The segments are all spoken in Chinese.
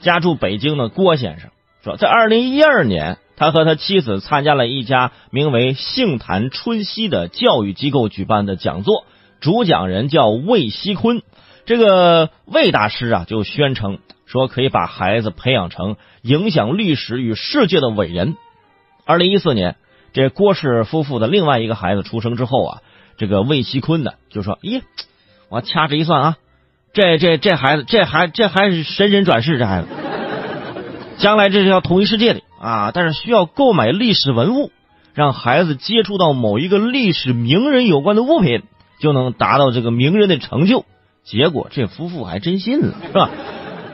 家住北京的郭先生说，在二零一二年，他和他妻子参加了一家名为“杏坛春熙”的教育机构举办的讲座，主讲人叫魏锡坤。这个魏大师啊，就宣称说可以把孩子培养成影响历史与世界的伟人。二零一四年，这郭氏夫妇的另外一个孩子出生之后啊，这个魏锡坤呢就说：“咦，我掐指一算啊。”这这这孩子，这还这还是神人转世，这孩子，将来这是要统一世界的啊！但是需要购买历史文物，让孩子接触到某一个历史名人有关的物品，就能达到这个名人的成就。结果这夫妇还真信了，是吧？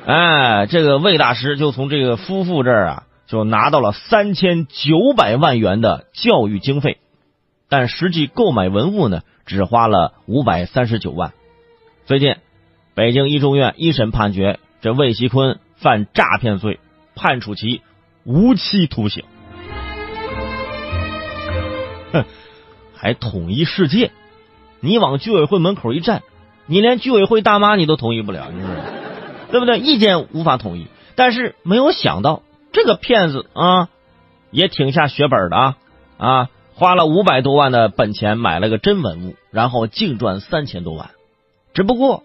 哎，这个魏大师就从这个夫妇这儿啊，就拿到了三千九百万元的教育经费，但实际购买文物呢，只花了五百三十九万。最近。北京一中院一审判决，这魏锡坤犯诈骗罪，判处其无期徒刑。哼，还统一世界？你往居委会门口一站，你连居委会大妈你都同意不了，你说对不对？意见无法统一。但是没有想到，这个骗子啊，也挺下血本的啊啊！花了五百多万的本钱买了个真文物，然后净赚三千多万。只不过。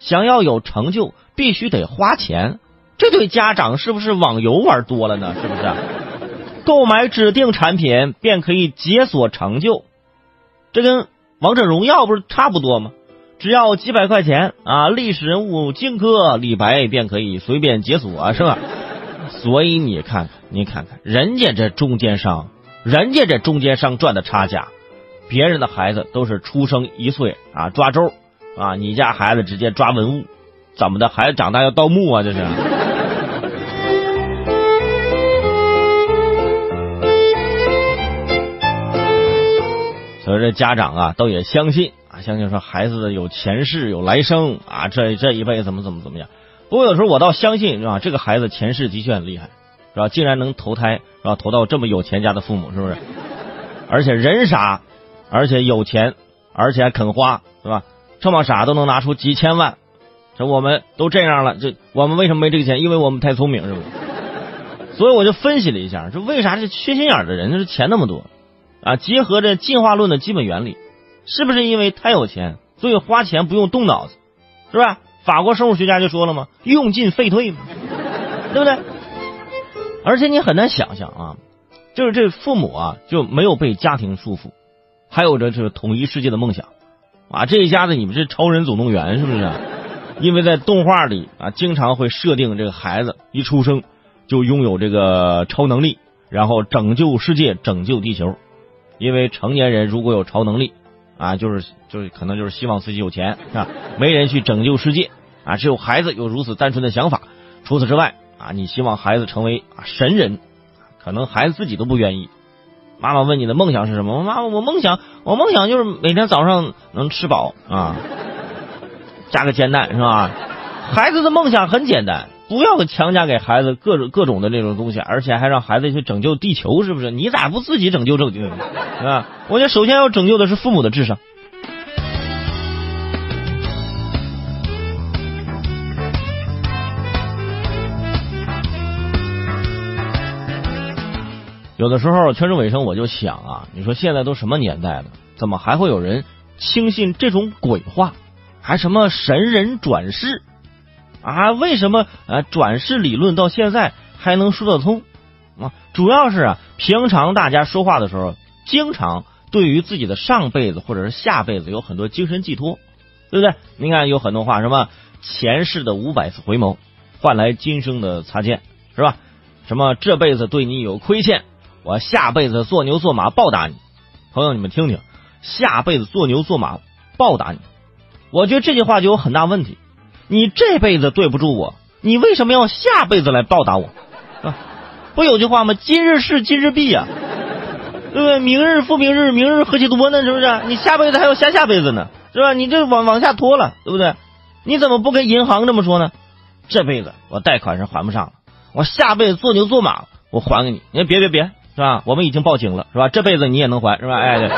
想要有成就，必须得花钱。这对家长是不是网游玩多了呢？是不是？购买指定产品便可以解锁成就，这跟王者荣耀不是差不多吗？只要几百块钱啊，历史人物荆轲、李白便可以随便解锁，是吧？所以你看看，你看看，人家这中间商，人家这中间商赚的差价，别人的孩子都是出生一岁啊抓周。啊！你家孩子直接抓文物，怎么的？孩子长大要盗墓啊？这是。所以这家长啊，都也相信啊，相信说孩子有前世有来生啊，这这一辈子怎么怎么怎么样。不过有时候我倒相信是吧？这个孩子前世的确很厉害，是吧？竟然能投胎是吧？投到这么有钱家的父母，是不是？而且人傻，而且有钱，而且还肯花，是吧？这么傻都能拿出几千万，这我们都这样了，这我们为什么没这个钱？因为我们太聪明，是不是？所以我就分析了一下，说为啥这缺心眼的人这钱那么多啊？结合着进化论的基本原理，是不是因为太有钱，所以花钱不用动脑子，是吧？法国生物学家就说了嘛，用进废退嘛，对不对？而且你很难想象啊，就是这父母啊就没有被家庭束缚，还有着这个统一世界的梦想。啊，这一家子你们是超人总动员是不是？因为在动画里啊，经常会设定这个孩子一出生就拥有这个超能力，然后拯救世界、拯救地球。因为成年人如果有超能力啊，就是就是可能就是希望自己有钱啊，没人去拯救世界啊，只有孩子有如此单纯的想法。除此之外啊，你希望孩子成为神人，可能孩子自己都不愿意。妈妈问你的梦想是什么？妈妈，我梦想，我梦想就是每天早上能吃饱啊，加个煎蛋是吧？孩子的梦想很简单，不要强加给孩子各种各种的那种东西，而且还让孩子去拯救地球，是不是？你咋不自己拯救拯救？啊，我觉得首先要拯救的是父母的智商。有的时候，全身尾声，我就想啊，你说现在都什么年代了，怎么还会有人轻信这种鬼话？还什么神人转世啊？为什么啊转世理论到现在还能说得通啊？主要是啊，平常大家说话的时候，经常对于自己的上辈子或者是下辈子有很多精神寄托，对不对？你看有很多话，什么前世的五百次回眸换来今生的擦肩，是吧？什么这辈子对你有亏欠？我下辈子做牛做马报答你，朋友，你们听听，下辈子做牛做马报答你，我觉得这句话就有很大问题。你这辈子对不住我，你为什么要下辈子来报答我？啊，不有句话吗？今日事今日毕呀，对不对？明日复明日，明日何其多呢？是不是？你下辈子还有下下辈子呢，是吧？你这往往下拖了，对不对？你怎么不跟银行这么说呢？这辈子我贷款是还不上了，我下辈子做牛做马我还给你。你别别别。是吧？我们已经报警了，是吧？这辈子你也能还，是吧？哎，对。